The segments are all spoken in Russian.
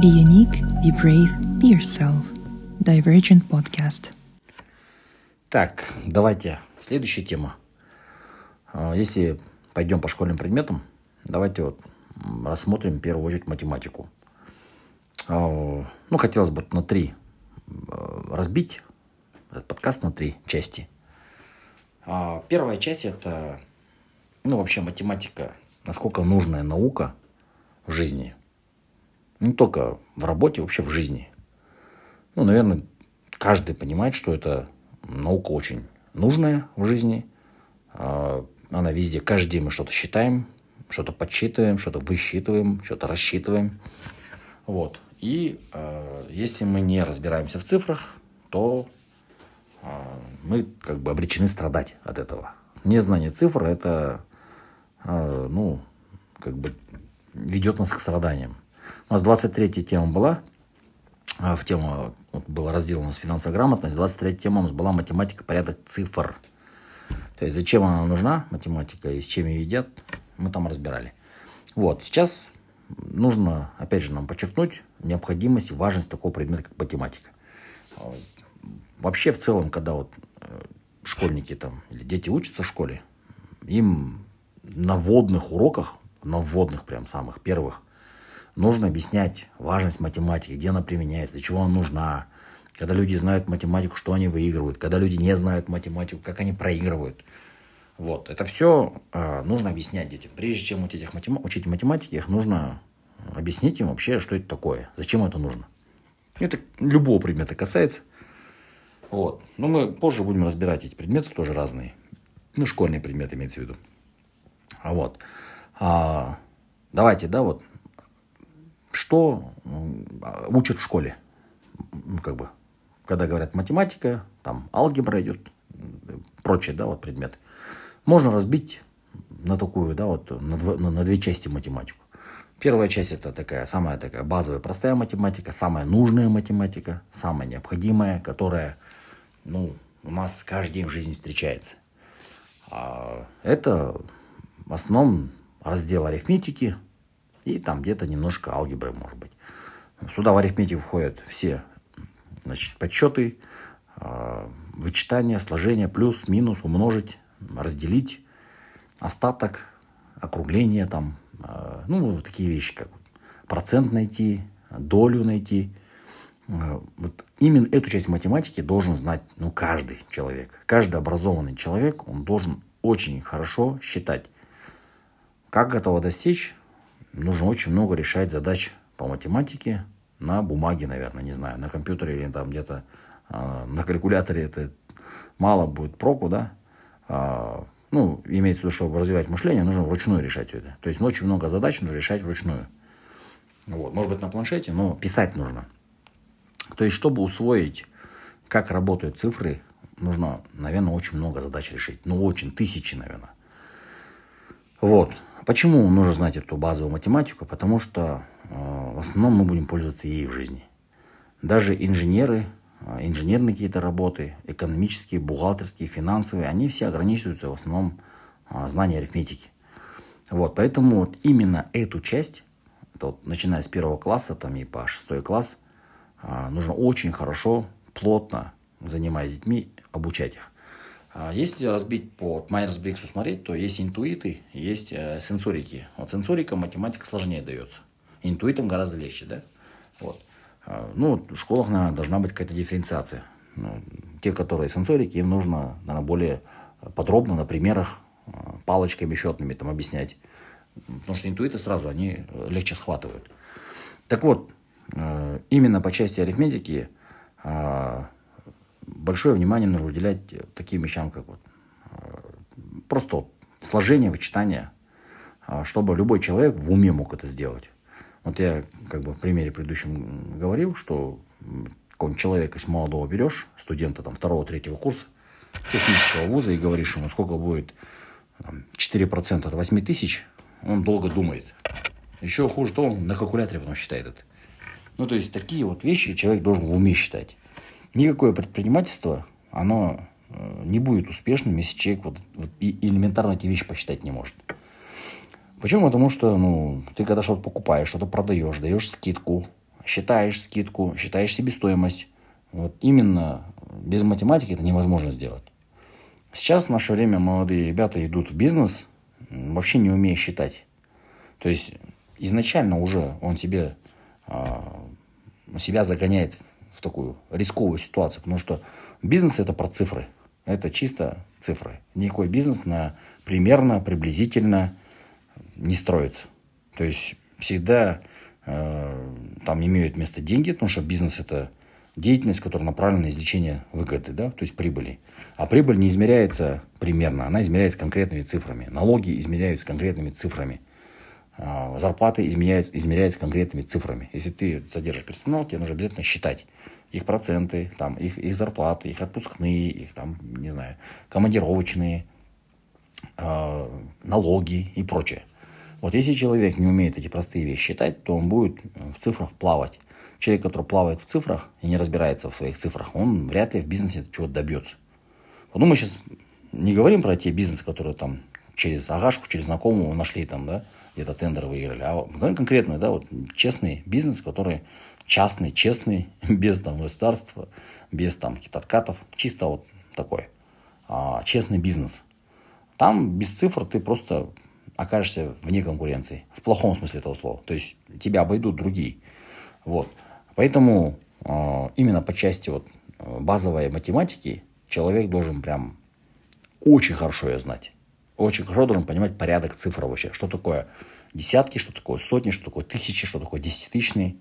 Be unique, be brave, be yourself. Divergent Podcast. Так, давайте. Следующая тема. А, Если пойдем по школьным предметам, давайте вот рассмотрим в первую очередь математику. А, Ну, хотелось бы на три э, разбить этот подкаст на три части. А, Первая часть это, ну, вообще математика, насколько нужная наука в жизни. Не только в работе, вообще в жизни. Ну, наверное, каждый понимает, что это наука очень нужная в жизни. А, Она везде, каждый день мы что-то считаем, что-то подсчитываем, что-то высчитываем, что-то рассчитываем. Вот. И э, если мы не разбираемся в цифрах, то э, мы как бы обречены страдать от этого. Незнание цифр это, э, ну, как бы ведет нас к страданиям. У нас 23 тема была, а, в тему вот, был раздел у нас финансовая грамотность, 23 тема у нас была математика, порядок цифр. То есть зачем она нужна, математика, и с чем ее едят, мы там разбирали. Вот, сейчас нужно, опять же, нам подчеркнуть необходимость и важность такого предмета, как математика. А, Вообще, в целом, когда вот э, школьники там или дети учатся в школе, им на вводных уроках, на вводных прям самых первых, нужно объяснять важность математики, где она применяется, для чего она нужна. Когда люди знают математику, что они выигрывают. Когда люди не знают математику, как они проигрывают. Вот. Это все э, нужно объяснять детям. Прежде чем учить, их матема- учить математике, их нужно объяснить им вообще, что это такое, зачем это нужно. Это любого предмета касается. Вот. Но мы позже будем разбирать эти предметы, тоже разные. Ну, школьные предметы имеется в виду. А вот. А, давайте, да, вот. Что учат в школе? Как бы, когда говорят математика, там алгебра идет, прочие, да, вот предметы. Можно разбить на такую, да, вот, на, дво- на- на две части математику. Первая часть это такая, самая такая базовая, простая математика, самая нужная математика, самая необходимая, которая, ну, у нас каждый день в жизни встречается. А это в основном раздел арифметики и там где-то немножко алгебры, может быть. Сюда в арифметику входят все значит, подсчеты, а, вычитание, сложение, плюс, минус, умножить, разделить, остаток, округление там, а, ну, такие вещи, как процент найти, долю найти. А, Вот именно эту часть математики должен знать ну, каждый человек. Каждый образованный человек, он должен очень хорошо считать. Как этого достичь? Нужно очень много решать задач по математике на бумаге, наверное, не знаю, на компьютере или там где-то а, на калькуляторе это мало будет проку, да. А, ну, имеется в виду, чтобы развивать мышление, нужно вручную решать все это. То есть очень много задач нужно решать вручную. Вот, может быть, на планшете, но писать нужно. То есть, чтобы усвоить, как работают цифры, нужно, наверное, очень много задач решить. Ну, очень, тысячи, наверное. Вот. Почему нужно знать эту базовую математику? Потому что э, в основном мы будем пользоваться ей в жизни. Даже инженеры, э, инженерные какие-то работы, экономические, бухгалтерские, финансовые, они все ограничиваются в основном э, знанием арифметики. Вот, поэтому вот именно эту часть, это вот, начиная с первого класса там, и по шестой класс, а, нужно очень хорошо, плотно, занимаясь детьми, обучать их. А Если разбить по вот Майерс-Бриксу смотреть, то есть интуиты, есть э, сенсорики. Вот сенсорика математика сложнее дается. Интуитам гораздо легче, да? Вот. А, Ну, в школах, наверное, должна быть какая-то дифференциация. Ну, те, которые сенсорики, им нужно, наверное, более подробно на примерах, э, палочками счетными там объяснять. Потому что интуиты сразу, они э, легче схватывают. Так вот, именно по части арифметики а, большое внимание нужно уделять таким вещам, как вот э, просто сложение, вычитание, а, чтобы любой человек в уме мог это сделать. Вот я как бы в примере предыдущем говорил, что какого-нибудь человека, если молодого берешь, студента там второго, третьего курса технического вуза и говоришь ему, сколько будет там, 4% от 8 тысяч, он долго думает. Еще хуже то, он на калькуляторе потом считает это. Ну, то есть, такие вот вещи человек должен в уме считать. Никакое предпринимательство, оно э, не будет успешным, если человек вот, вот и элементарно эти вещи посчитать не может. Почему? Потому что, ну, ты когда что-то покупаешь, что-то продаешь, даешь скидку, считаешь скидку, считаешь себестоимость. Вот именно без математики это невозможно сделать. Сейчас в наше время молодые ребята идут в бизнес, вообще не умея считать. То есть изначально уже он себе, а, себя загоняет в такую рисковую ситуацию, потому что бизнес это про цифры. Это чисто цифры. Никакой бизнес на примерно, приблизительно не строится. То есть всегда э, там имеют место деньги, потому что бизнес это деятельность, которая направлена на извлечение выгоды, да, то есть прибыли. А прибыль не измеряется примерно, она измеряется конкретными цифрами. Налоги измеряются конкретными цифрами. А, зарплаты измеряются, измеряются конкретными цифрами. Если ты содержишь персонал, тебе нужно обязательно считать их проценты, там, их, их зарплаты, их отпускные, их там, не знаю, командировочные, э, налоги и прочее. Вот если человек не умеет эти простые вещи считать, то он будет в цифрах плавать. Человек, который плавает в цифрах и не разбирается в своих цифрах, он вряд ли в бизнесе чего-то добьется. Ну, мы сейчас не говорим про те бизнесы, которые там через агашку, через знакомого нашли там, да, где-то тендер выиграли, а говорим конкретно, да, вот честный бизнес, который частный, честный, без там государства, без там каких-то откатов, чисто вот такой а, честный бизнес. Там без цифр ты просто окажешься вне конкуренции, в плохом смысле этого слова. То есть тебя обойдут другие. Вот. Поэтому э, именно по части вот, базовой математики человек должен прям очень хорошо ее знать. Очень хорошо должен понимать порядок цифр вообще. Что такое десятки, что такое сотни, что такое тысячи, что такое десятитысячные.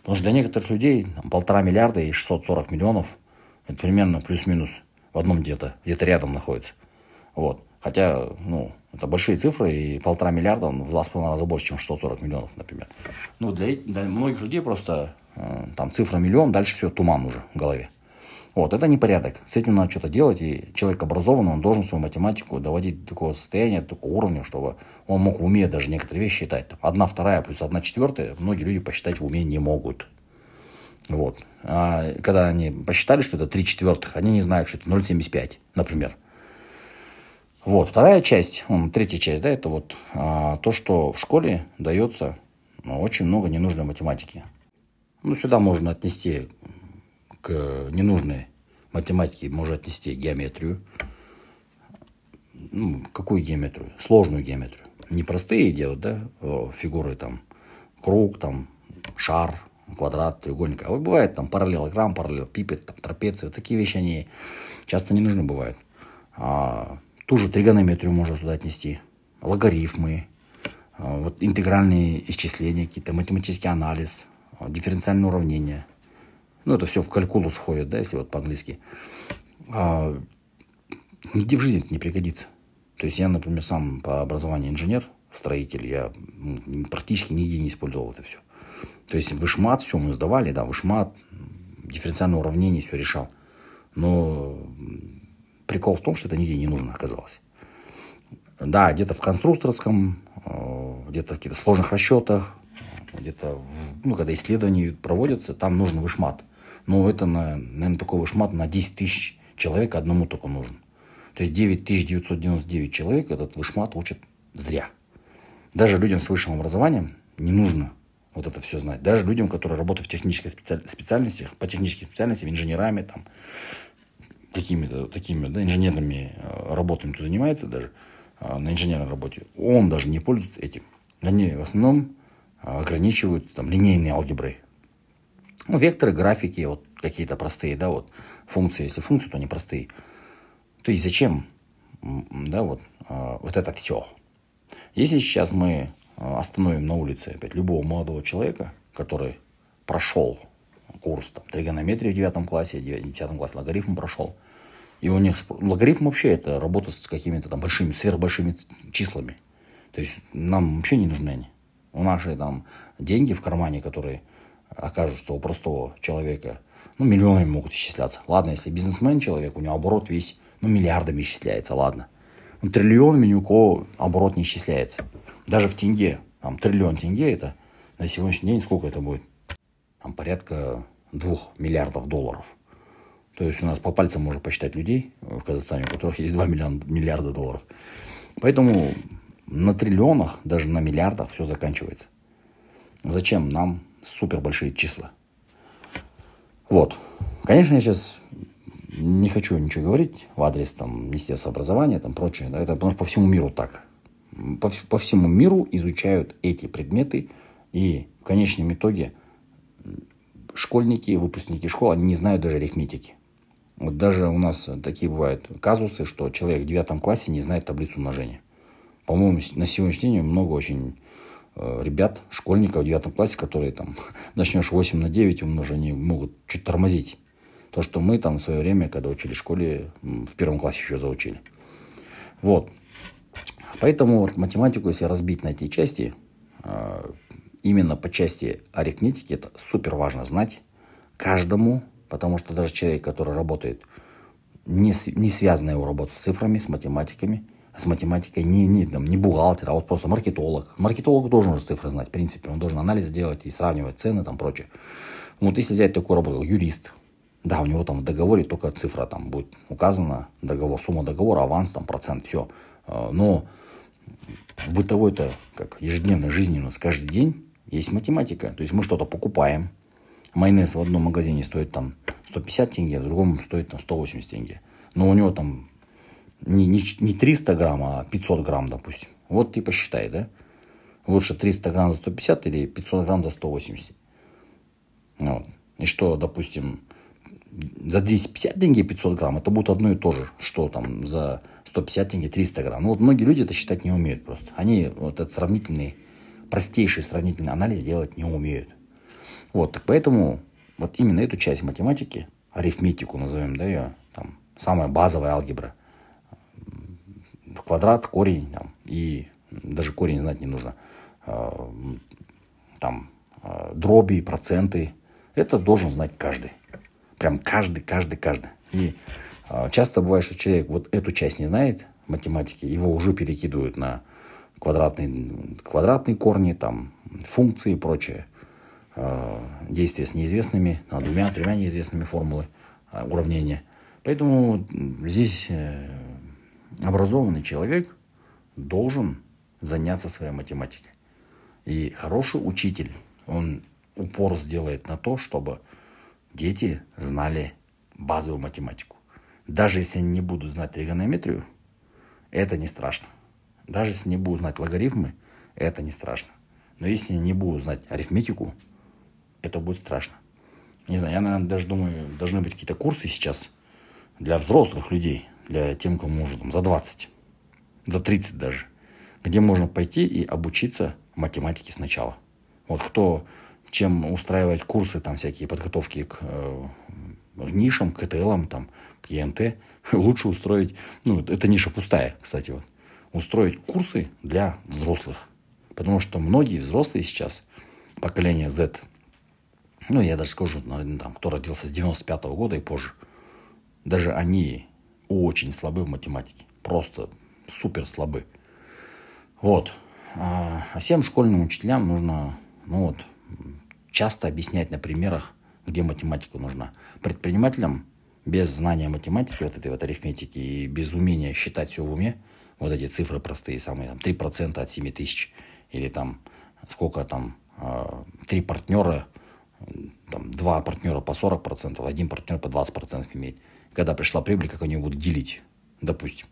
Потому что для некоторых людей там, полтора миллиарда и 640 миллионов это примерно плюс-минус в одном где-то, где-то рядом находится. Вот. Хотя, ну, это большие цифры, и полтора миллиарда, он в два с половиной раза больше, чем 640 миллионов, например. Ну, для, для многих людей просто э, там цифра миллион, дальше все туман уже в голове. Вот, это непорядок. С этим надо что-то делать, и человек образованный, он должен свою математику доводить до такого состояния, до такого уровня, чтобы он мог в уме даже некоторые вещи считать. Там, одна вторая плюс одна четвертая, многие люди посчитать в уме не могут. Вот. А когда они посчитали, что это 3 четвертых, они не знают, что это 0,75, например. Вот, вторая часть, третья часть, да, это вот а, то, что в школе дается ну, очень много ненужной математики. Ну, сюда можно отнести к ненужной математике, можно отнести геометрию. Ну, какую геометрию? Сложную геометрию. Не простые да, фигуры там, круг, там, шар, квадрат, треугольник. А вот бывает там параллелограмм, параллелепипед, там, трапеция. Вот такие вещи, они часто не нужны бывают. А, Ту же тригонометрию можно сюда отнести, логарифмы, а, вот интегральные исчисления какие-то, математический анализ, а, дифференциальные уравнения. Ну, это все в калькулус входит, да, если вот по-английски. А, нигде в жизни это не пригодится. То есть я, например, сам по образованию инженер, строитель, я практически нигде не использовал это все. То есть вышмат, все мы сдавали, да, вышмат, дифференциальное уравнение, все решал. Но прикол в том, что это нигде не нужно оказалось. Да, где-то в конструкторском, э, где-то в каких-то сложных расчетах, где-то, ну, когда исследования проводятся, там нужен вышмат. Но это, на, наверное, такой вышмат на 10 тысяч человек одному только нужен. То есть 9999 человек этот вышмат учат зря. Даже людям с высшим образованием не нужно вот это все знать. Даже людям, которые работают в технических специальностях, по техническим специальностям, инженерами, там, какими-то такими да, инженерными э, работами кто занимается даже э, на инженерной работе, он даже не пользуется этим. Они в основном э, ограничивают там, линейной алгеброй. Ну, векторы, графики, вот какие-то простые, да, вот функции, если функции, то они простые. То есть зачем, да, вот, вот это все? Если сейчас мы остановим на улице опять любого молодого человека, который прошел курс там, тригонометрии в девятом классе, в десятом классе логарифм прошел. И у них логарифм вообще это работа с какими-то там большими, сверхбольшими числами. То есть нам вообще не нужны они. У наши там деньги в кармане, которые окажутся у простого человека, ну, миллионами могут исчисляться. Ладно, если бизнесмен человек, у него оборот весь, ну, миллиардами исчисляется, ладно. Но триллионами ни у кого оборот не исчисляется. Даже в тенге. Там триллион тенге это на сегодняшний день сколько это будет? там порядка двух миллиардов долларов. То есть у нас по пальцам можно посчитать людей в Казахстане, у которых есть 2 миллиона, миллиарда долларов. Поэтому на триллионах, даже на миллиардах все заканчивается. Зачем нам супер большие числа. Вот. Конечно, я сейчас не хочу ничего говорить в адрес там, Министерства образования, там прочее. Да, это потому что по всему миру так. По, по всему миру изучают эти предметы, и в конечном итоге школьники, выпускники школ, они не знают даже арифметики. Вот даже у нас такие бывают казусы, что человек в девятом классе не знает таблицу умножения. По-моему, на сегодняшний день много очень ребят, школьников в девятом классе, которые там начнешь 8 на 9 умножить, могут чуть тормозить. То, что мы там в свое время, когда учили в школе, в первом классе еще заучили. Вот. Поэтому вот математику, если разбить на эти части, э, именно по части арифметики, это супер важно знать каждому, потому что даже человек, который работает, не, не связанная его работа с цифрами, с математиками, с математикой, не, не, там, не бухгалтер, а вот просто маркетолог. Маркетолог должен уже цифры знать, в принципе, он должен анализ делать и сравнивать цены, там, прочее. Вот если взять такую работу, юрист, да, у него там в договоре только цифра там будет указана, договор, сумма договора, аванс, там, процент, все. А, но в бытовой-то, как ежедневной жизни у нас каждый день есть математика. То есть мы что-то покупаем. Майонез в одном магазине стоит там 150 тенге, в другом стоит там 180 тенге. Но у него там не, не, не 300 грамм, а 500 грамм, допустим. Вот ты посчитай, да? Лучше 300 грамм за 150 или 500 грамм за 180. Вот. И что, допустим, за 250 тенге 500 грамм, это будет одно и то же, что там за 150 тенге 300 грамм. Ну вот многие люди это считать не умеют просто. Они вот этот сравнительный, простейший сравнительный анализ делать не умеют. Вот, так поэтому вот именно эту часть математики, арифметику назовем, да, ее, там, самая базовая алгебра, в квадрат, корень, там, и даже корень знать не нужно, а, там, а, дроби, проценты, это должен знать каждый. Прям каждый, каждый, каждый. И а, часто бывает, что человек вот эту часть не знает математики, его уже перекидывают на квадратные, квадратные корни, там, функции и прочее. Действия с неизвестными, а, двумя, тремя неизвестными формулы уравнения. Поэтому здесь э, образованный человек должен заняться своей математикой. И хороший учитель, он упор сделает на то, чтобы дети знали базовую математику. Даже если они не будут знать тригонометрию, это не страшно. Даже если не будут знать логарифмы, это не страшно. Но если не будут знать арифметику, это будет страшно. Не знаю, я, наверное, даже думаю, должны быть какие-то курсы сейчас для взрослых людей, для тем, кому уже там за 20, за 30 даже, где можно пойти и обучиться математике сначала. Вот кто чем устраивать курсы там всякие подготовки к э, нишам, к КТЛам, там, к ЕНТ, лучше устроить, ну, это ниша пустая, кстати, вот, устроить курсы для взрослых. Потому что многие взрослые сейчас, поколение Z, ну, я даже скажу, наверное, там, кто родился с 95 -го года и позже, даже они очень слабы в математике. Просто супер слабы. Вот. А, а всем школьным учителям нужно, ну вот, часто объяснять на примерах, где математика нужна. Предпринимателям без знания математики, вот этой вот арифметики и без умения считать все в уме, вот эти цифры простые, самые там 3% от 7 тысяч, или там сколько там, а, три партнера, там два партнера по 40%, один партнер по 20% имеет. Когда пришла прибыль, как они будут делить, допустим.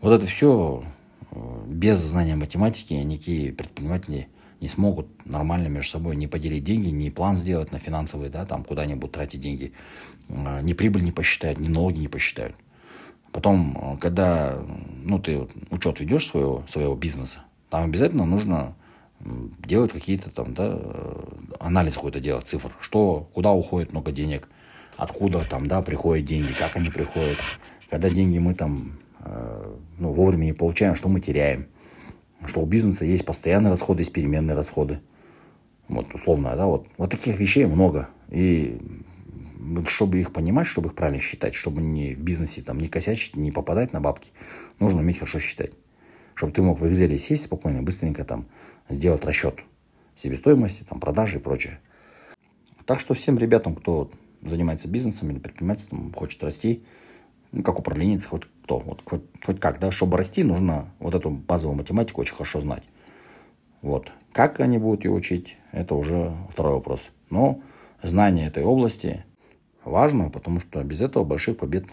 Вот это все э, без знания математики никакие предприниматели не смогут нормально между собой не поделить деньги, не план сделать на финансовые, да, там куда-нибудь тратить деньги, а, ни прибыль не посчитают, ни налоги не посчитают. Потом, а, когда ну, ты учет ведешь своего, своего бизнеса, там обязательно нужно делать какие-то там, да, э, анализ какой-то делать, цифр, что, куда уходит много денег, откуда там, да, приходят деньги, как они приходят, когда деньги мы там, э, ну, вовремя не получаем, что мы теряем – что у бизнеса есть постоянные расходы, есть переменные расходы. Вот, условно, да, вот. Вот таких вещей много. И чтобы их понимать, чтобы их правильно считать, чтобы не в бизнесе там не косячить, не попадать на бабки, нужно уметь хорошо считать. Чтобы ты мог в Excel сесть спокойно, быстренько там сделать расчет себестоимости, там, продажи и прочее. Так что всем ребятам, кто занимается бизнесом или предпринимательством, хочет расти, ну, как управленец, хоть кто, вот хоть, хоть как, да, чтобы расти, нужно вот эту базовую математику очень хорошо знать. Вот. Как они будут ее учить, это уже второй вопрос. Но знание этой области важно, потому что без этого больших побед